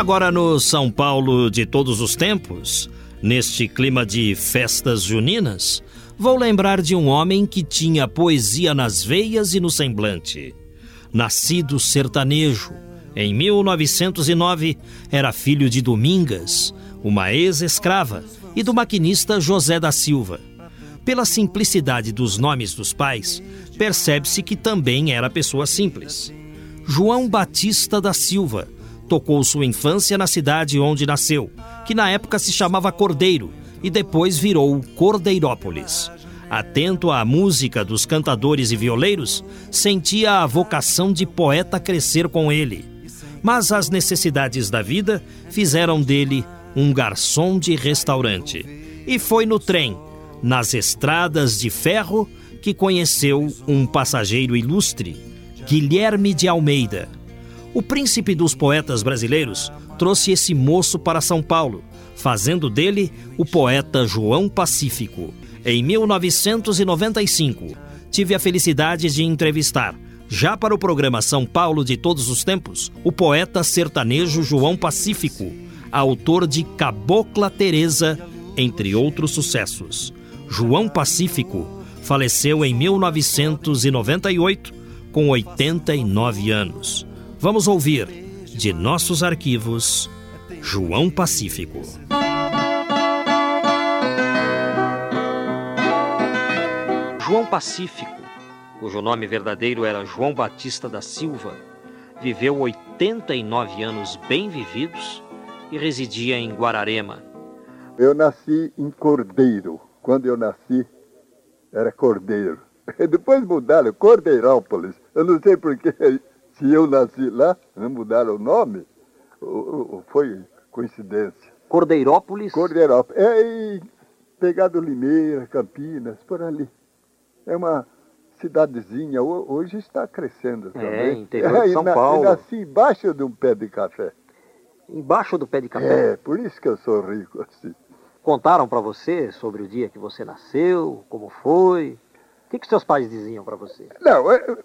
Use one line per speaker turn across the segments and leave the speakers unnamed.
Agora no São Paulo de todos os tempos, neste clima de festas juninas, vou lembrar de um homem que tinha poesia nas veias e no semblante. Nascido sertanejo, em 1909, era filho de Domingas, uma ex-escrava, e do maquinista José da Silva. Pela simplicidade dos nomes dos pais, percebe-se que também era pessoa simples. João Batista da Silva tocou sua infância na cidade onde nasceu, que na época se chamava Cordeiro e depois virou Cordeirópolis. Atento à música dos cantadores e violeiros, sentia a vocação de poeta crescer com ele. Mas as necessidades da vida fizeram dele um garçom de restaurante. E foi no trem, nas estradas de ferro, que conheceu um passageiro ilustre, Guilherme de Almeida o príncipe dos poetas brasileiros trouxe esse moço para São Paulo, fazendo dele o poeta João Pacífico. Em 1995, tive a felicidade de entrevistar, já para o programa São Paulo de Todos os Tempos, o poeta sertanejo João Pacífico, autor de Cabocla Teresa, entre outros sucessos. João Pacífico faleceu em 1998, com 89 anos. Vamos ouvir, de nossos arquivos, João Pacífico. João Pacífico, cujo nome verdadeiro era João Batista da Silva, viveu 89 anos bem vividos e residia em Guararema.
Eu nasci em Cordeiro. Quando eu nasci, era Cordeiro. Depois mudaram, Cordeirópolis. Eu não sei porque se eu nasci lá, não mudaram o nome, foi coincidência.
Cordeirópolis?
Cordeirópolis. É em Pegado Limeira, Campinas, por ali. É uma cidadezinha, hoje está crescendo é, também.
É, interior de São é, Paulo.
Eu nasci embaixo de um pé de café.
Embaixo do pé de café?
É, por isso que eu sou rico assim.
Contaram para você sobre o dia que você nasceu, como foi? O que, que seus pais diziam para você?
Não, eu,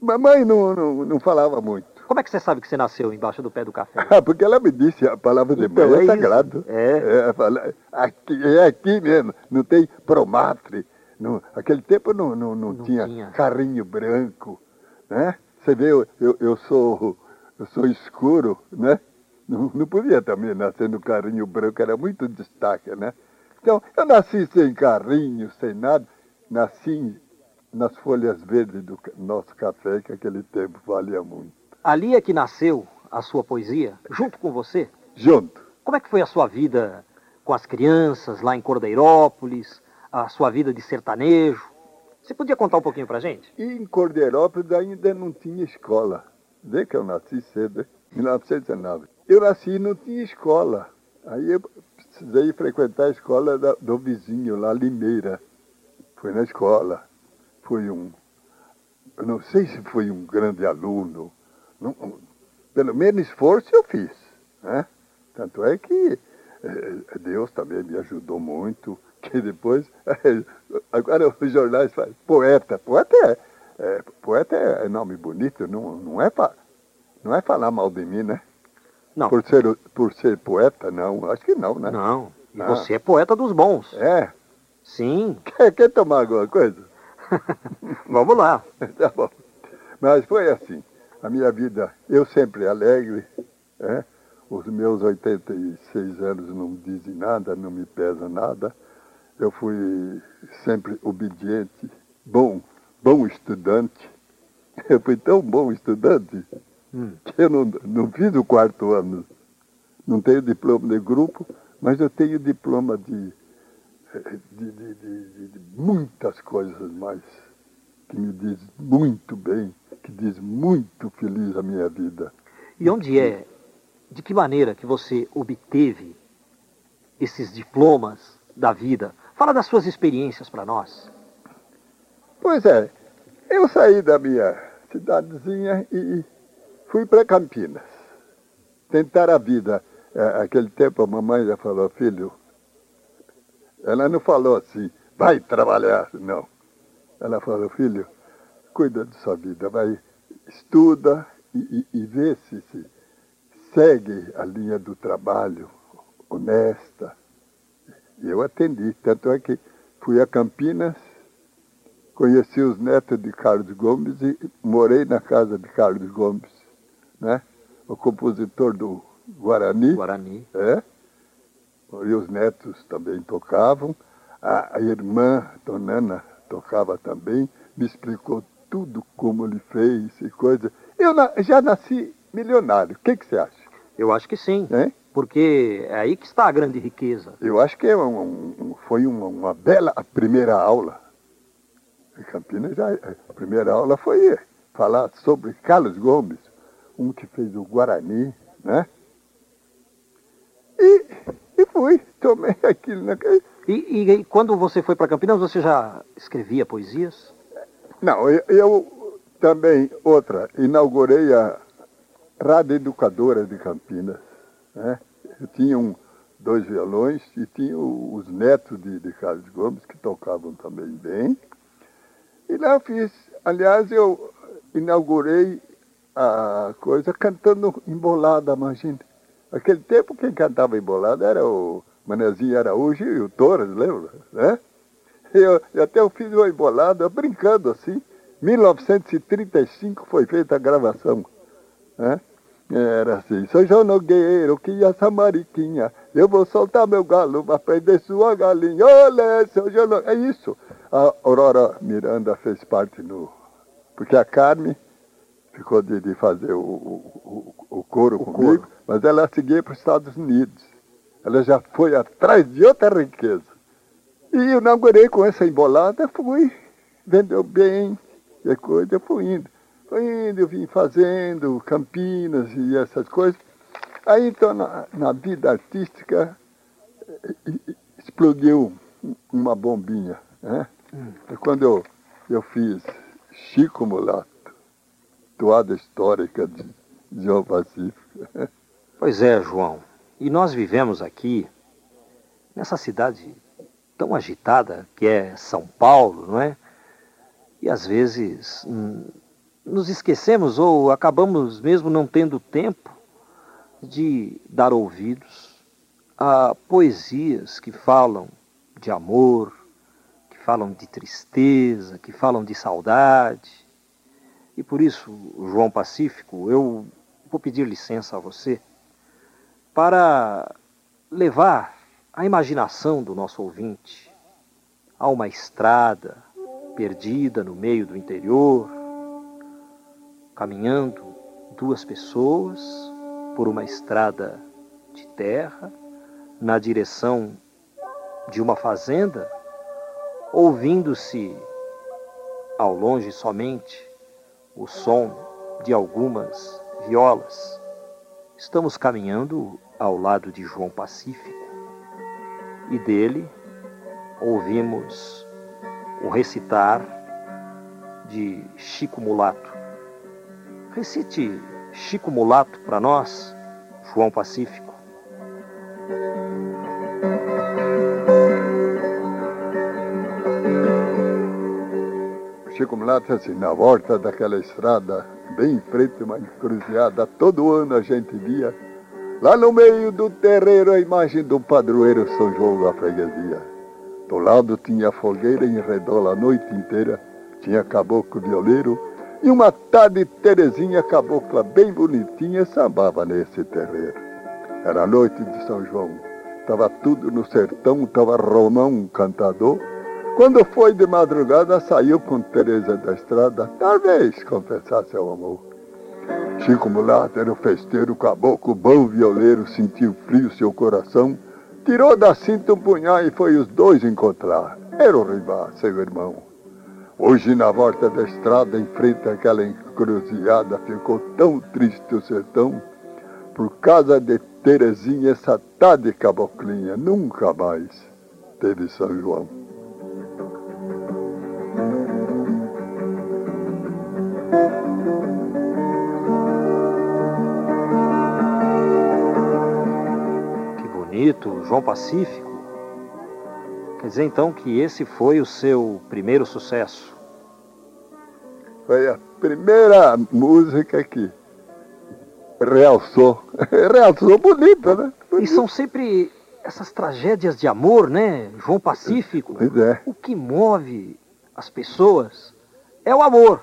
Mamãe não, não, não falava muito.
Como é que você sabe que você nasceu embaixo do pé do café?
Ah, porque ela me disse a palavra de então, mãe é, é sagrado.
É.
É, fala, aqui, é aqui mesmo, não tem promatre. No, aquele tempo não, não, não, não tinha, tinha, carrinho branco, né? Você vê, eu, eu, eu, sou, eu sou escuro, né? Não, não podia também nascer no carrinho branco, era muito destaque, né? Então, eu nasci sem carrinho, sem nada. Nasci nas folhas verdes do nosso café, que aquele tempo valia muito.
Ali é que nasceu a sua poesia, junto com você?
Junto.
Como é que foi a sua vida com as crianças lá em Cordeirópolis, a sua vida de sertanejo? Você podia contar um pouquinho pra gente?
E em Cordeirópolis ainda não tinha escola. Vê que eu nasci cedo, em 1909. Eu nasci e não tinha escola. Aí eu precisei frequentar a escola do vizinho, lá Limeira. Fui na escola foi um, eu não sei se foi um grande aluno, não, pelo menos esforço eu fiz. Né? Tanto é que eh, Deus também me ajudou muito, que depois, agora os jornais falam, poeta, poeta é, é, poeta é nome bonito, não, não, é pra, não é falar mal de mim, né?
Não.
Por ser, por ser poeta, não, acho que não, né?
Não, e não. você é poeta dos bons.
É.
Sim.
Quer, quer tomar alguma coisa?
Vamos lá.
tá bom. Mas foi assim. A minha vida, eu sempre alegre, é? os meus 86 anos não dizem nada, não me pesa nada. Eu fui sempre obediente, bom, bom estudante. Eu fui tão bom estudante hum. que eu não, não fiz o quarto ano. Não tenho diploma de grupo, mas eu tenho diploma de de, de, de, de muitas coisas mais que me diz muito bem, que diz muito feliz a minha vida.
E onde é, de que maneira que você obteve esses diplomas da vida? Fala das suas experiências para nós.
Pois é, eu saí da minha cidadezinha e fui para Campinas. Tentar a vida. É, aquele tempo a mamãe já falou, filho, ela não falou assim, vai trabalhar, não. Ela falou, filho, cuida da sua vida, vai, estuda e, e, e vê se, se segue a linha do trabalho honesta. E eu atendi, tanto é que fui a Campinas, conheci os netos de Carlos Gomes e morei na casa de Carlos Gomes, né? o compositor do Guarani.
Guarani.
É. E os netos também tocavam. A, a irmã, Dona Ana, tocava também, me explicou tudo como ele fez e coisa. Eu na, já nasci milionário. O que, que você acha?
Eu acho que sim.
Hein?
Porque é aí que está a grande riqueza.
Eu acho que é um, um, foi uma, uma, bela primeira aula. Em Campinas, já, a primeira aula foi falar sobre Carlos Gomes, um que fez o Guarani, né? E fui, tomei aquilo. Né?
E, e, e quando você foi para Campinas, você já escrevia poesias?
Não, eu, eu também, outra, inaugurei a Rádio Educadora de Campinas. Né? Eu tinha um, dois violões e tinha os netos de, de Carlos Gomes, que tocavam também bem. E lá eu fiz, aliás, eu inaugurei a coisa cantando embolada, imagina. Naquele tempo quem cantava embolada era o Manezinho Araújo e o Torres, lembra? Né? Eu, eu até eu fiz uma embolada brincando assim. 1935 foi feita a gravação. Né? Era assim, sou João Nogueiro, que essa mariquinha, eu vou soltar meu galo para prender sua galinha. Olha, seu João Nogueiro. É isso. A Aurora Miranda fez parte no... Porque a Carme ficou de, de fazer o, o, o, o coro o comigo, coro. mas ela seguia para os Estados Unidos. Ela já foi atrás de outra riqueza. E eu inaugurei com essa embolada, fui, vendeu bem, e coisa, eu fui indo. Fui indo, eu vim fazendo Campinas e essas coisas. Aí então na, na vida artística explodiu uma bombinha. Né? Hum. quando eu, eu fiz Chico Mulato, toada histórica de João Pacífico.
Pois é, João. E nós vivemos aqui, nessa cidade tão agitada que é São Paulo, não é? E às vezes hum, nos esquecemos ou acabamos mesmo não tendo tempo de dar ouvidos a poesias que falam de amor, que falam de tristeza, que falam de saudade e por isso, João Pacífico, eu vou pedir licença a você para levar a imaginação do nosso ouvinte a uma estrada perdida no meio do interior, caminhando duas pessoas por uma estrada de terra na direção de uma fazenda, ouvindo-se ao longe somente o som de algumas violas. Estamos caminhando ao lado de João Pacífico e dele ouvimos o recitar de Chico Mulato. Recite Chico Mulato para nós, João Pacífico.
Chico Mulato assim, na volta daquela estrada, bem em frente uma encruzilhada, todo ano a gente via, lá no meio do terreiro a imagem do padroeiro São João da freguesia. Do lado tinha fogueira em redor a noite inteira, tinha caboclo violeiro, e uma tarde Terezinha cabocla bem bonitinha sambava nesse terreiro. Era a noite de São João. Estava tudo no sertão, estava Romão, cantador, quando foi de madrugada, saiu com Teresa da estrada, talvez confessar seu amor. Chico Mulato era o festeiro, caboclo, bom violeiro, sentiu frio seu coração, tirou da cinta um punhal e foi os dois encontrar. Era o rival, seu irmão. Hoje, na volta da estrada, em frente àquela encruzilhada, ficou tão triste o sertão, por causa de Terezinha, essa de caboclinha, nunca mais teve São João.
Bonito, João Pacífico. Quer dizer então que esse foi o seu primeiro sucesso?
Foi a primeira música que realçou. realçou bonita, né?
E são sempre essas tragédias de amor, né? João Pacífico.
Pois é.
O que move as pessoas é o amor.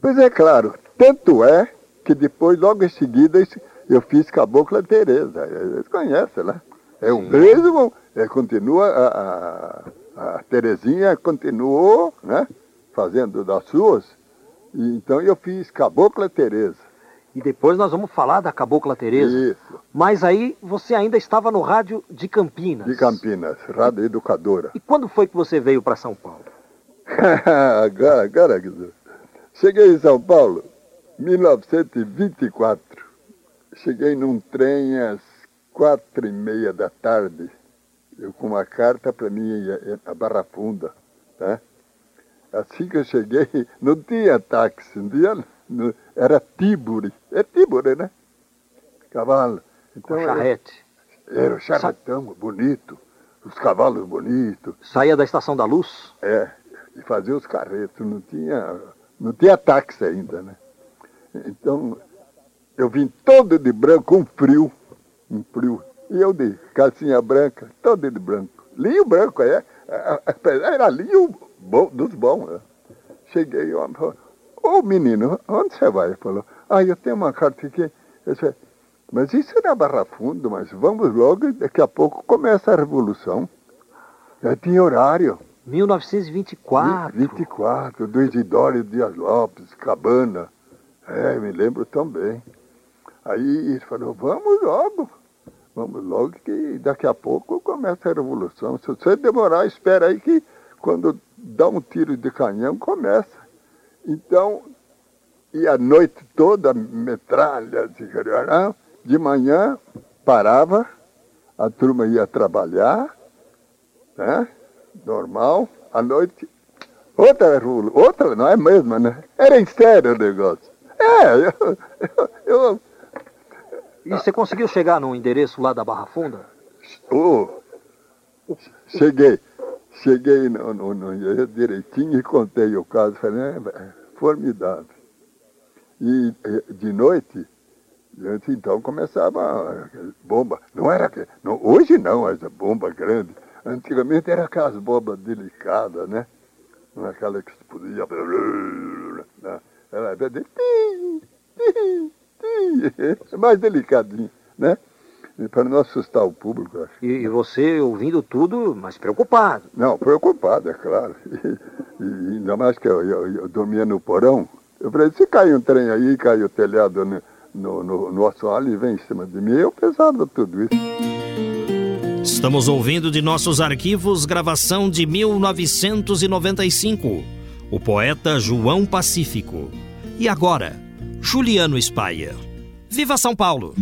Pois é, claro. Tanto é que depois, logo em seguida, eu fiz Cabocla Tereza. Eles conhecem, né? É o mesmo, é, continua, a, a, a Terezinha continuou, né? Fazendo das suas. E, então eu fiz Cabocla Tereza.
E depois nós vamos falar da Cabocla Tereza.
Isso.
Mas aí você ainda estava no rádio de Campinas.
De Campinas, Rádio Educadora.
E quando foi que você veio para São Paulo?
agora, agora, cheguei em São Paulo, 1924. Cheguei num trem às quatro e meia da tarde, eu com uma carta para mim a Barra Funda, tá? Assim que eu cheguei, não tinha táxi, não tinha, não, era Tiburi. É Tiburi, né? Cavalo.
Então, Com charrete.
Era, era o charretão Sa bonito, os cavalos bonitos.
Saía da Estação da Luz?
É, e fazia os carretos, não tinha, não tinha táxi ainda, né? Então, eu vim todo de branco, um frio, um frio. E eu de calcinha branca, todo de branco. Linho branco, é. Era linho bom, dos bons. Né? Cheguei, ô oh, menino, onde você vai? Ele falou, ah, eu tenho uma carta aqui. Eu disse, mas isso era Barra Fundo, mas vamos logo, daqui a pouco começa a Revolução. Já tinha horário.
1924.
24, do Isidório Dias Lopes, Cabana. É, me lembro também. Aí ele falou, vamos logo, vamos logo que daqui a pouco começa a Revolução. Se você demorar, espera aí que quando dá um tiro de canhão, começa. Então, e a noite toda, metralha, de manhã parava, a turma ia trabalhar, né? normal, à noite, outra rua, outra, não é a mesma, né? Era em sério o negócio. É, eu, eu, eu
E você conseguiu chegar no endereço lá da Barra Funda?
Oh, cheguei. Cheguei no, no, no, direitinho e contei o caso. Falei, é, é formidável. E de noite, então começava bomba. Não era. Não, hoje não, essa bomba grande. Antigamente era aquelas bombas delicadas, né? Aquela que podia. Né? Era de. Mais delicadinho, né? para não assustar o público. Acho.
E, e, você ouvindo tudo, mas preocupado?
Não, preocupado, é claro. E, e ainda mais que eu, eu, eu, dormia no porão. Eu falei, se cai um trem aí, cai o telhado no, no, no, no assoalho e vem em cima de mim, eu pesava tudo isso.
Estamos ouvindo de nossos arquivos gravação de 1995. O poeta João Pacífico. E agora, Juliano Spayer. Viva São Paulo!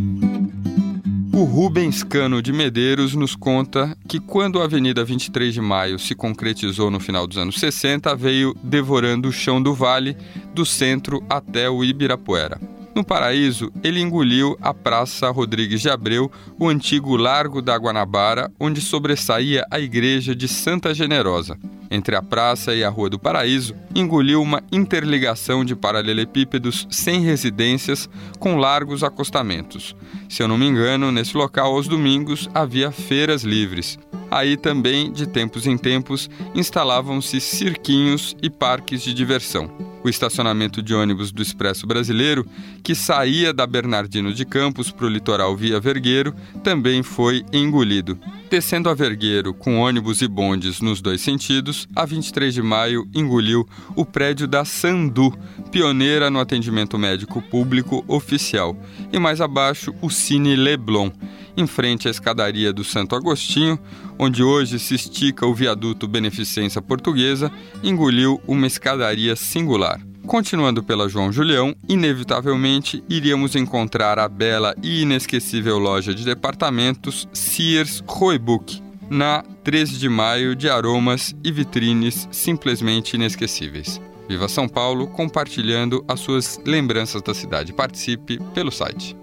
O Rubens Cano de Medeiros nos conta que quando a Avenida 23 de Maio se concretizou no final dos anos 60, veio devorando o chão do vale, do centro até o Ibirapuera. No Paraíso, ele engoliu a Praça Rodrigues de Abreu, o antigo Largo da Guanabara, onde sobressaía a igreja de Santa Generosa. Entre a praça e a Rua do Paraíso, engoliu uma interligação de paralelepípedos sem residências com largos acostamentos. Se eu não me engano, nesse local aos domingos havia feiras livres. Aí também, de tempos em tempos, instalavam-se cirquinhos e parques de diversão. O estacionamento de ônibus do Expresso Brasileiro, que saía da Bernardino de Campos para o litoral via Vergueiro, também foi engolido. Descendo a Vergueiro com ônibus e bondes nos dois sentidos, a 23 de maio engoliu o prédio da Sandu, pioneira no atendimento médico público oficial, e mais abaixo o Cine Leblon em frente à escadaria do Santo Agostinho, onde hoje se estica o viaduto Beneficência Portuguesa, engoliu uma escadaria singular. Continuando pela João Julião, inevitavelmente iríamos encontrar a bela e inesquecível loja de departamentos Sears Roebuck, na 13 de maio de aromas e vitrines simplesmente inesquecíveis. Viva São Paulo, compartilhando as suas lembranças da cidade. Participe pelo site.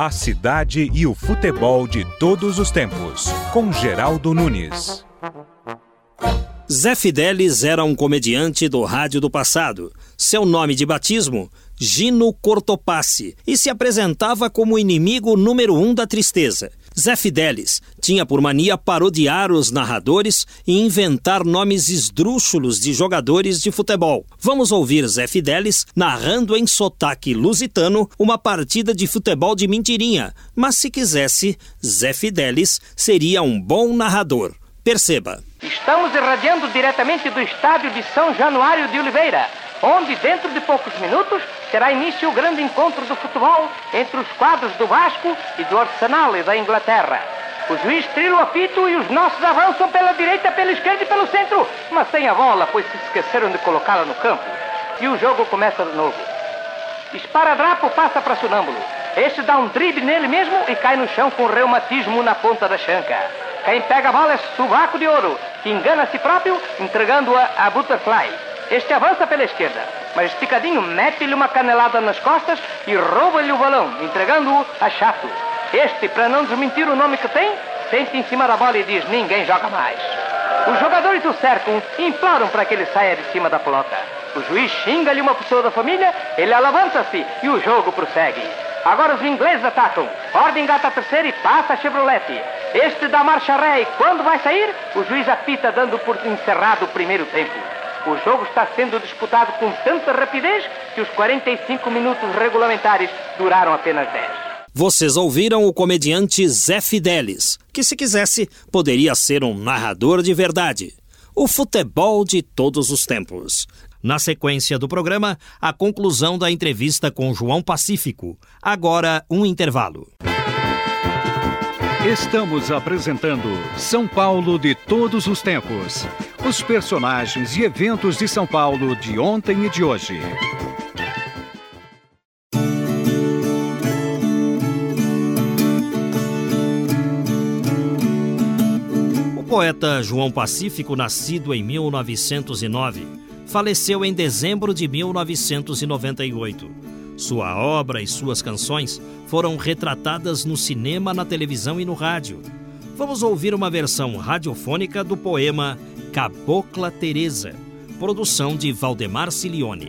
A cidade e o futebol de todos os tempos, com Geraldo Nunes.
Zé Fidelis era um comediante do rádio do passado. Seu nome de batismo, Gino Cortopassi, e se apresentava como inimigo número um da tristeza. Zé Fidelis tinha por mania parodiar os narradores e inventar nomes esdrúxulos de jogadores de futebol. Vamos ouvir Zé Fidelis narrando em sotaque lusitano uma partida de futebol de mentirinha, mas se quisesse, Zé Fidelis seria um bom narrador. Perceba.
Estamos irradiando diretamente do estádio de São Januário de Oliveira, onde dentro de poucos minutos terá início o grande encontro do futebol entre os quadros do Vasco e do Arsenal e da Inglaterra. O juiz trila o apito e os nossos avançam pela direita, pela esquerda e pelo centro, mas sem a bola, pois se esqueceram de colocá-la no campo. E o jogo começa de novo. Esparadrapo passa para Sonâmbulo. Este dá um drible nele mesmo e cai no chão com reumatismo na ponta da chanca. Quem pega a bola é Suvaco de Ouro, que engana a si próprio, entregando-a a Butterfly. Este avança pela esquerda, mas Esticadinho mete-lhe uma canelada nas costas e rouba-lhe o balão, entregando-o a Chato. Este, para não desmentir o nome que tem, sente em cima da bola e diz: ninguém joga mais. Os jogadores o cercam imploram para que ele saia de cima da pelota. O juiz xinga-lhe uma pessoa da família, ele alavança-se e o jogo prossegue. Agora os ingleses atacam. Ordem gata a terceira e passa a Chevrolet. Este dá marcha ré e quando vai sair, o juiz apita dando por encerrado o primeiro tempo. O jogo está sendo disputado com tanta rapidez que os 45 minutos regulamentares duraram apenas 10.
Vocês ouviram o comediante Zé Fidelis, que se quisesse poderia ser um narrador de verdade. O futebol de todos os tempos. Na sequência do programa, a conclusão da entrevista com João Pacífico. Agora, um intervalo.
Estamos apresentando São Paulo de todos os tempos. Os personagens e eventos de São Paulo de ontem e de hoje.
O poeta João Pacífico, nascido em 1909, faleceu em dezembro de 1998. Sua obra e suas canções foram retratadas no cinema, na televisão e no rádio. Vamos ouvir uma versão radiofônica do poema Cabocla Teresa, produção de Valdemar Cilione.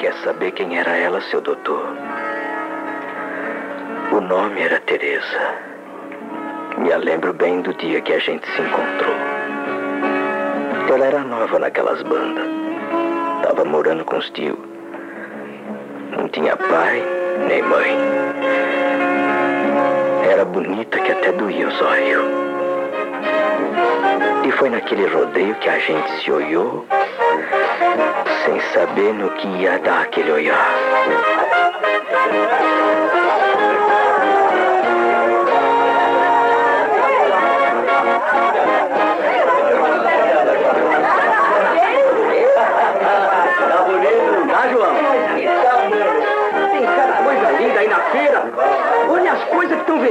Quer saber quem era ela, seu doutor? O nome era Teresa. Me lembro bem do dia que a gente se encontrou. Ela era nova naquelas bandas. Tava morando com os tios. Não tinha pai nem mãe. Era bonita que até doía os olhos. E foi naquele rodeio que a gente se olhou, sem saber no que ia dar aquele olhar.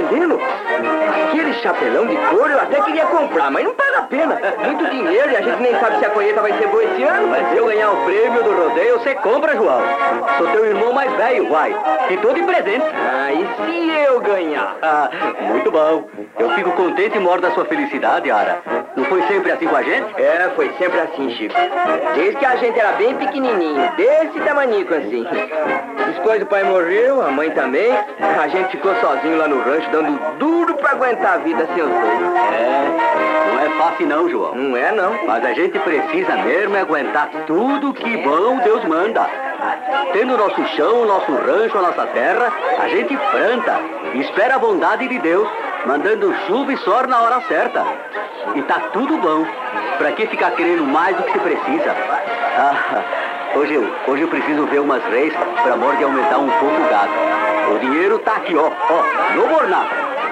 Aquele chapelão de couro eu até queria comprar, mas não pena. Muito dinheiro e a gente nem sabe se a colheita vai ser boa esse ano. Mas se eu ganhar o prêmio do rodeio, você compra, João. Sou teu irmão mais velho, vai. E todo de presente. Ah, e se eu ganhar? Ah, muito bom. Eu fico contente e moro da sua felicidade, Ara. Não foi sempre assim com a gente?
É, foi sempre assim, Chico. Desde que a gente era bem pequenininho, desse tamanico assim. Depois o pai morreu, a mãe também, a gente ficou sozinho lá no rancho, dando duro pra aguentar a vida sem os dois.
É, não é fácil não, João.
Não é, não.
Mas a gente precisa mesmo aguentar tudo que bom Deus manda. Tendo nosso chão, nosso rancho, a nossa terra, a gente planta, espera a bondade de Deus, mandando chuva e sol na hora certa. E tá tudo bom. Pra que ficar querendo mais do que se precisa? Ah, hoje eu, hoje eu preciso ver umas reis pra amor de aumentar um pouco o gado. O dinheiro tá aqui, ó, ó, no bornal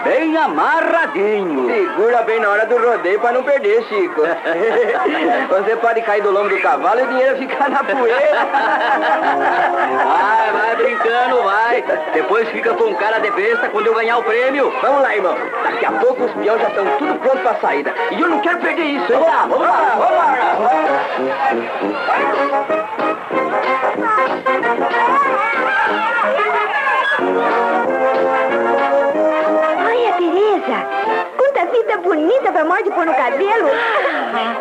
bem amarradinho.
Segura bem na hora do rodeio para não perder, Chico. Você pode cair do lombo do cavalo e o dinheiro ficar na poeira.
Vai, vai brincando, vai. Depois fica com cara de besta quando eu ganhar o prêmio.
Vamos lá, irmão. Daqui a pouco os peões já estão tudo pronto para saída. E eu não quero perder isso.
Vamos lá, vamos lá, vamos lá.
Quanta fita bonita pra morde pôr no cabelo.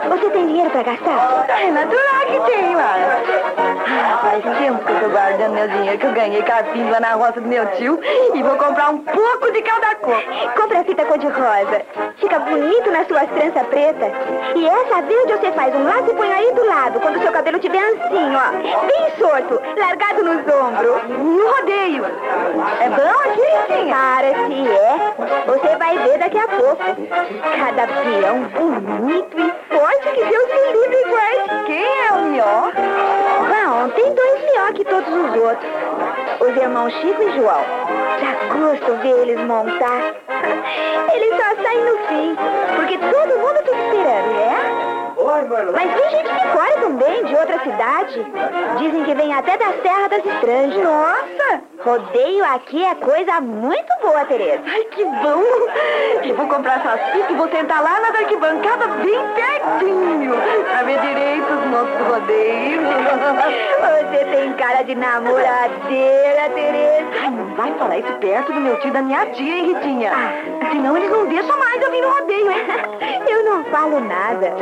Você tem dinheiro pra gastar?
É natural que tenho, ah, Faz tempo que eu tô guardando meu dinheiro que eu ganhei carpim lá na roça do meu tio e vou comprar um pouco de cada cor.
Compra a fita cor-de-rosa. Fica bonito nas suas tranças pretas. E essa verde você faz um laço e põe aí do lado, quando o seu cabelo tiver assim, ó. Bem solto, largado nos ombros.
No rodeio. É bom aqui?
Para se é. Você vai ver daqui a pouco. Cada peão bonito e forte que Deus me livre iguais.
Quem é o melhor?
Bom, tem dois melhor que todos os outros. Os irmãos Chico e João. Dá gosto ver eles montar. Eles só saem no fim, porque todo mundo fica esperando, é? Mas tem gente de fora também, de outra cidade. Dizem que vem até da Serra das Estranjas.
Nossa!
Rodeio aqui é coisa muito boa, Tereza.
Ai, que bom! Eu vou comprar essas fitas e vou sentar lá na arquibancada bem pertinho. Pra ver direito os moços do rodeio.
Você tem cara de namoradeira, Tereza.
Ai, não vai falar isso perto do meu tio e da minha tia, hein, Ritinha? Ah. Senão eles não deixam mais eu vir no rodeio, hein?
Eu não falo nada.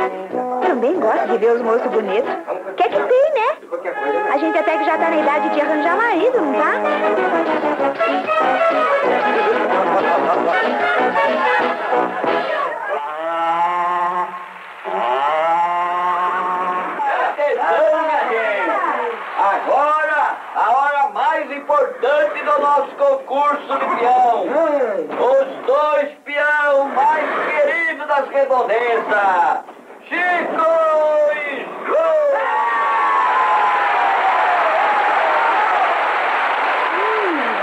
Também gosto de ver os moços bonitos. Quer que tem, né? A gente até que já tá na idade de arranjar marido, não tá?
Agora, a hora mais importante do nosso concurso de peão. Os dois peão mais queridos das redondezas. Chico e João!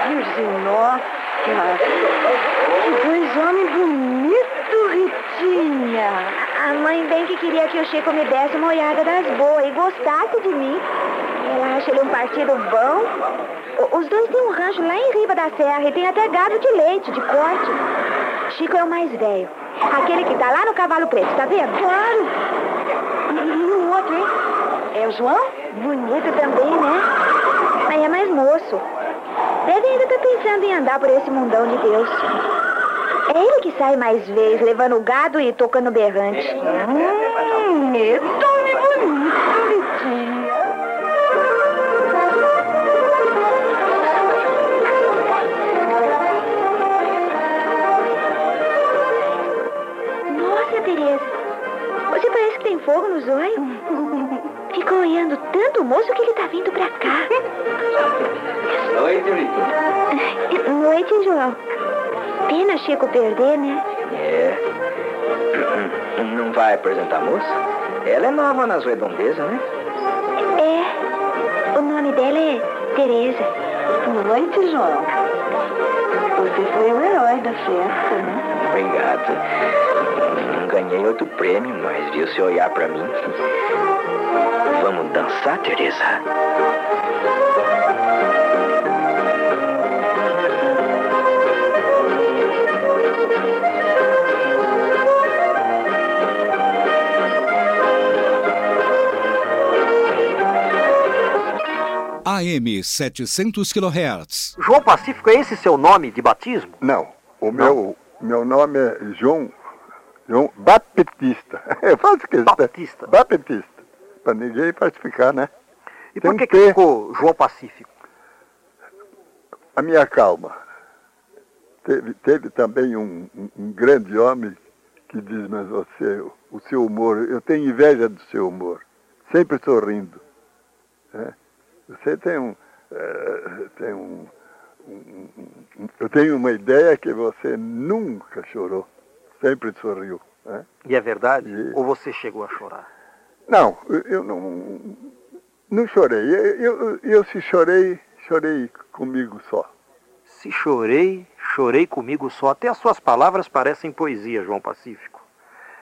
Virgem Nossa! Que dois homens bonitos, Ritinha!
A mãe bem que queria que o Chico me desse uma olhada das boas e gostasse de mim. Ela acha ele um partido bom. Os dois têm um rancho lá em Riba da Serra e tem até gado de leite, de corte. Chico é o mais velho. Aquele que tá lá no cavalo preto, tá vendo?
Claro. E o outro, hein? É o João?
Bonito também, né? Mas é mais moço. Deve ainda estar tá pensando em andar por esse mundão de Deus. É ele que sai mais vezes, levando o gado e tocando berrante.
Hum, é
nos olhos. Ficou olhando tanto o moço que ele tá vindo pra cá.
Noite, Rita.
Noite, João. Pena Chico perder, né?
É. Não vai apresentar a moça? Ela é nova nas redondezas, né?
É. O nome dela é Tereza.
Noite, João. Você foi o herói da festa, né?
Obrigado ganhei outro prêmio, mas viu se olhar para mim. Vamos dançar, Teresa?
AM 700 kHz.
João Pacífico, é esse seu nome de batismo?
Não. O Não. meu meu nome é João João Baptista. Eu faço questão.
Baptista.
Baptista. Para ninguém falsificar, né?
E por que, que ficou João Pacífico?
A minha calma. Teve, teve também um, um, um, grande homem que diz, mas você, o seu humor, eu tenho inveja do seu humor. Sempre sorrindo. É? Você tem um. É, tem um, um, eu tenho uma ideia que você nunca chorou sempre sorriu. Né?
E é verdade? E... Ou você chegou a chorar?
Não, eu não, não chorei. Eu, eu, eu se chorei, chorei comigo só.
Se chorei, chorei comigo só. Até as suas palavras parecem poesia, João Pacífico.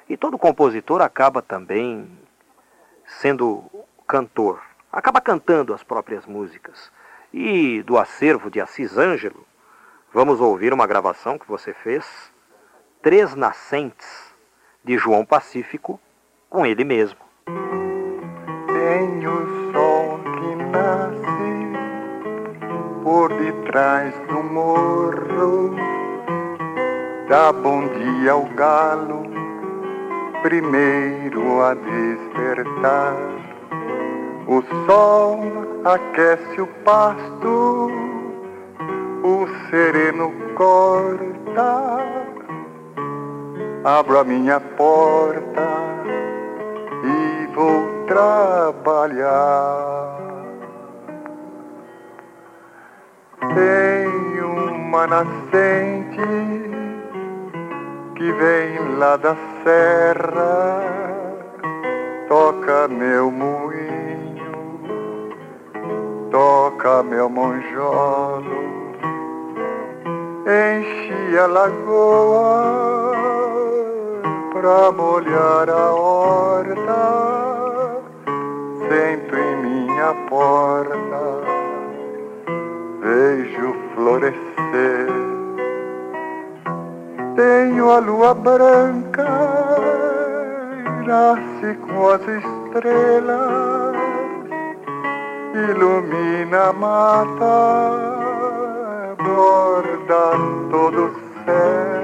E todo compositor acaba também sendo cantor. Acaba cantando as próprias músicas. E do acervo de Assis Ângelo, vamos ouvir uma gravação que você fez, Três Nascentes, de João Pacífico, com ele mesmo.
Tem o sol que nasce por detrás do morro, dá bom dia ao galo, primeiro a despertar. O sol aquece o pasto, o sereno corta, abro a minha porta e vou trabalhar. Tem uma nascente que vem lá da serra, toca meu moinho, toca meu monjolo, enche a lagoa pra molhar a horta, sento em minha porta vejo florescer. Tenho a lua branca, nasce com as estrelas, ilumina a mata, borda todo o céu.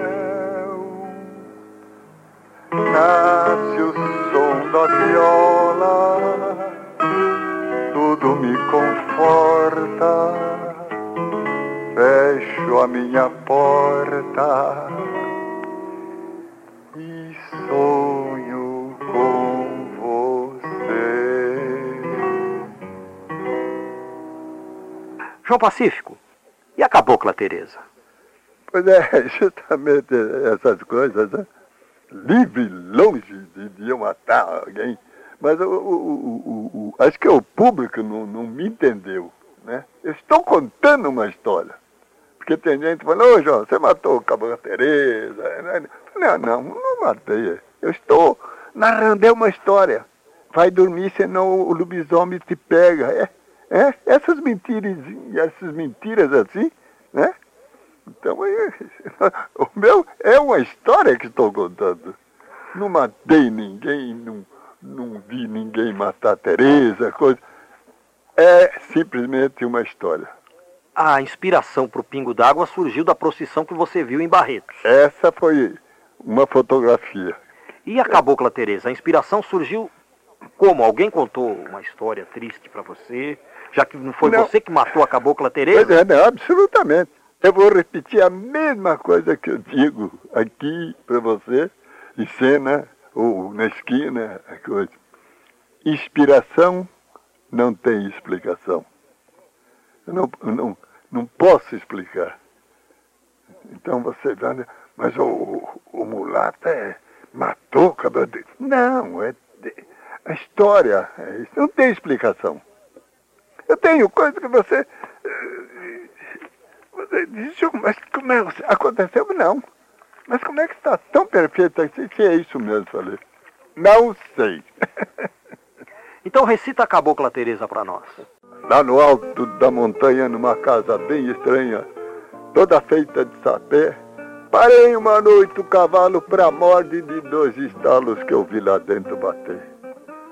Nasce o som da viola, tudo me conforta fecho a minha porta e sonho com você.
João Pacífico, e a cabocla Teresa?
Pois é, justamente essas coisas, né? Livre, longe de, de eu matar alguém. Mas o, o, o, acho que o público não, não me entendeu. Né? Eu estou contando uma história. Porque tem gente que fala, ô João, você matou o Cabocla Tereza. Não, não, não matei. Eu estou narrando uma história. Vai dormir, senão o lobisomem te pega. É, é essas mentiras, essas mentiras assim, né? Então, o meu é uma história que estou contando. Não matei ninguém, não, não vi ninguém matar a Tereza, coisa. É simplesmente uma história
a inspiração para o Pingo d'Água surgiu da procissão que você viu em Barretos.
Essa foi uma fotografia.
E a Cabocla Teresa, a inspiração surgiu como? Alguém contou uma história triste para você? Já que não foi não. você que matou a Cabocla?
É, não, absolutamente. Eu vou repetir a mesma coisa que eu digo aqui para você, em cena ou na esquina, coisa. Inspiração não tem explicação. Eu não, não, não posso explicar. Então você vai, mas o, o, mulato é, matou o cabelo dele. Não, é, a história é não tem explicação. Eu tenho coisa que você. Diz, mas como é que aconteceu? Não. Mas como é que está tão perfeito assim? Se é isso mesmo, falei. Não sei.
então recita a Cabocla Teresa para nós
lá no alto da montanha, numa casa bem estranha, toda feita de sapé. Parei uma noite o cavalo pra morte de dois estalos que eu vi lá dentro bater.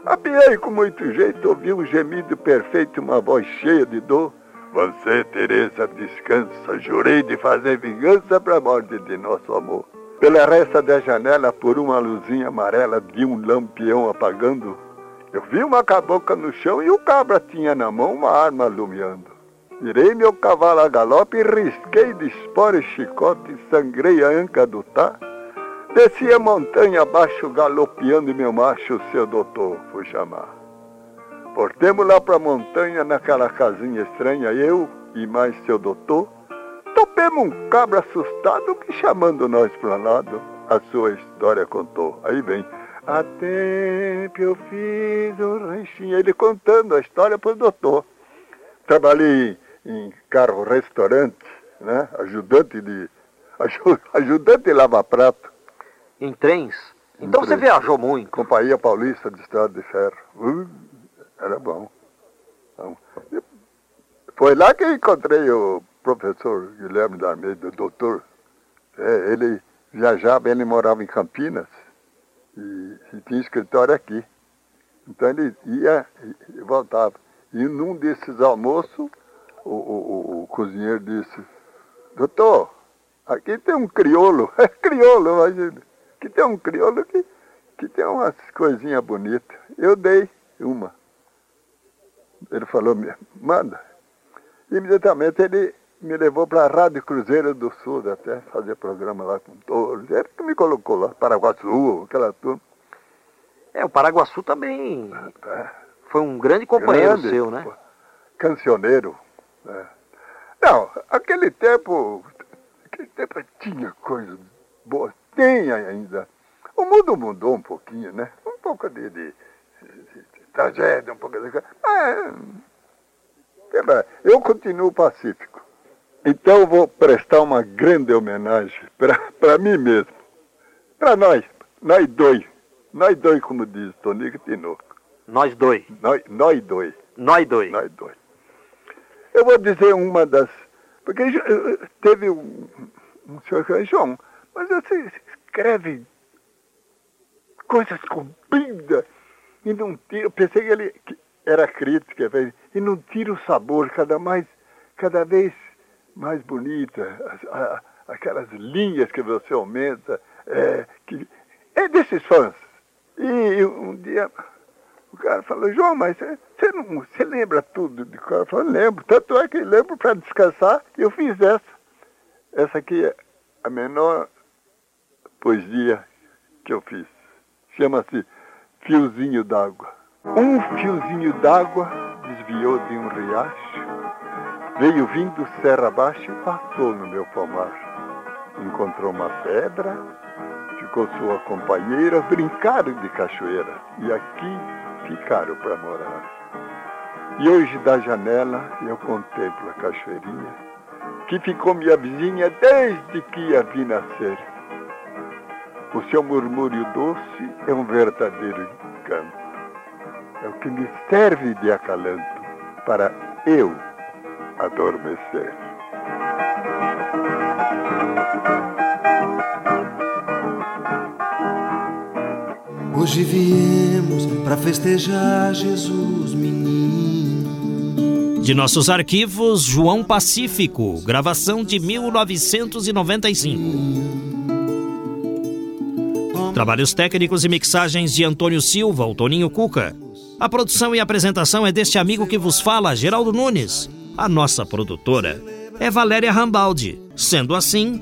Apiei com muito jeito, ouvi um gemido perfeito, uma voz cheia de dor. Você, Teresa, descansa, jurei de fazer vingança pra morte de nosso amor. Pela resta da janela, por uma luzinha amarela, vi um lampião apagando eu vi uma cabocla no chão e o cabra tinha na mão uma arma alumiando. Tirei meu cavalo a galope e risquei de espora e chicote, sangrei a anca do tá. Desci a montanha abaixo, galopeando e meu macho, seu doutor, fui chamar. Portemos lá pra montanha, naquela casinha estranha, eu e mais seu doutor. Topemos um cabra assustado que chamando nós para lado. a sua história contou. Aí vem, há tempo eu fiz um ranchinho. Ele contando a história para o doutor. Trabalhei em carro-restaurante, né? ajudante de ajudante de lava-prato.
Em trens? Então em você trens. viajou muito.
Companhia Paulista de Estrada de Ferro. Uh, era bom. Foi lá que encontrei o professor Guilherme da Almeida, doutor. É, ele viajava, ele morava em Campinas e, e tinha escritório aqui. Então ele ia e voltava. E num desses almoços, o, o, o cozinheiro disse, doutor, aqui tem um crioulo, é crioulo, imagina. Aqui tem um crioulo que, que tem umas coisinhas bonitas. Eu dei uma. Ele falou, manda. Imediatamente ele me levou para a Rádio Cruzeiro do Sul, até fazer programa lá com todos. Ele que me colocou lá, Paraguaçu, aquela turma.
É, o Paraguaçu também é. foi um grande companheiro grande, seu, né?
Cancioneiro. É. Não, aquele tempo, aquele tempo tinha coisas boas, tem ainda. O mundo mudou um pouquinho, né? Um pouco de, de, tragédia, um pouco de... Mas, eu continuo pacífico. Então eu vou prestar uma grande homenagem para mim mesmo. Para nós, nós dois. Nós dois, como diz Tonico Tinoco.
Nós dois.
Nós, nós dois.
Nós dois.
Nós dois. Eu vou dizer uma das. Porque teve um, um senhor que é João, mas você escreve coisas compridas e não tira. Eu pensei que ele era crítica, e não tira o sabor cada mais, cada vez mais bonita, aquelas linhas que você aumenta, é, que, é desses fãs. E um dia o cara falou, João, mas você não você lembra tudo cor? Eu falei, lembro, tanto é que lembro para descansar, eu fiz essa. Essa aqui é a menor poesia que eu fiz. Chama-se Fiozinho d'Água. Um fiozinho d'água desviou de um riacho Veio vindo serra abaixo e passou no meu pomar. Encontrou uma pedra, ficou sua companheira, brincaram de cachoeira e aqui ficaram para morar. E hoje da janela eu contemplo a cachoeirinha, que ficou minha vizinha desde que a vi nascer. O seu murmúrio doce é um verdadeiro encanto. É o que me serve de acalanto para eu adormecer.
Hoje viemos para festejar Jesus menino.
De nossos arquivos, João Pacífico, gravação de 1995. Trabalhos técnicos e mixagens de Antônio Silva, o Toninho Cuca. A produção e apresentação é deste amigo que vos fala, Geraldo Nunes. A nossa produtora é Valéria Rambaldi. Sendo assim,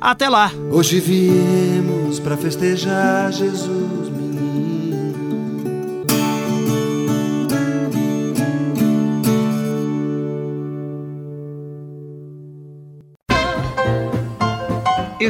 até lá.
Hoje viemos para festejar Jesus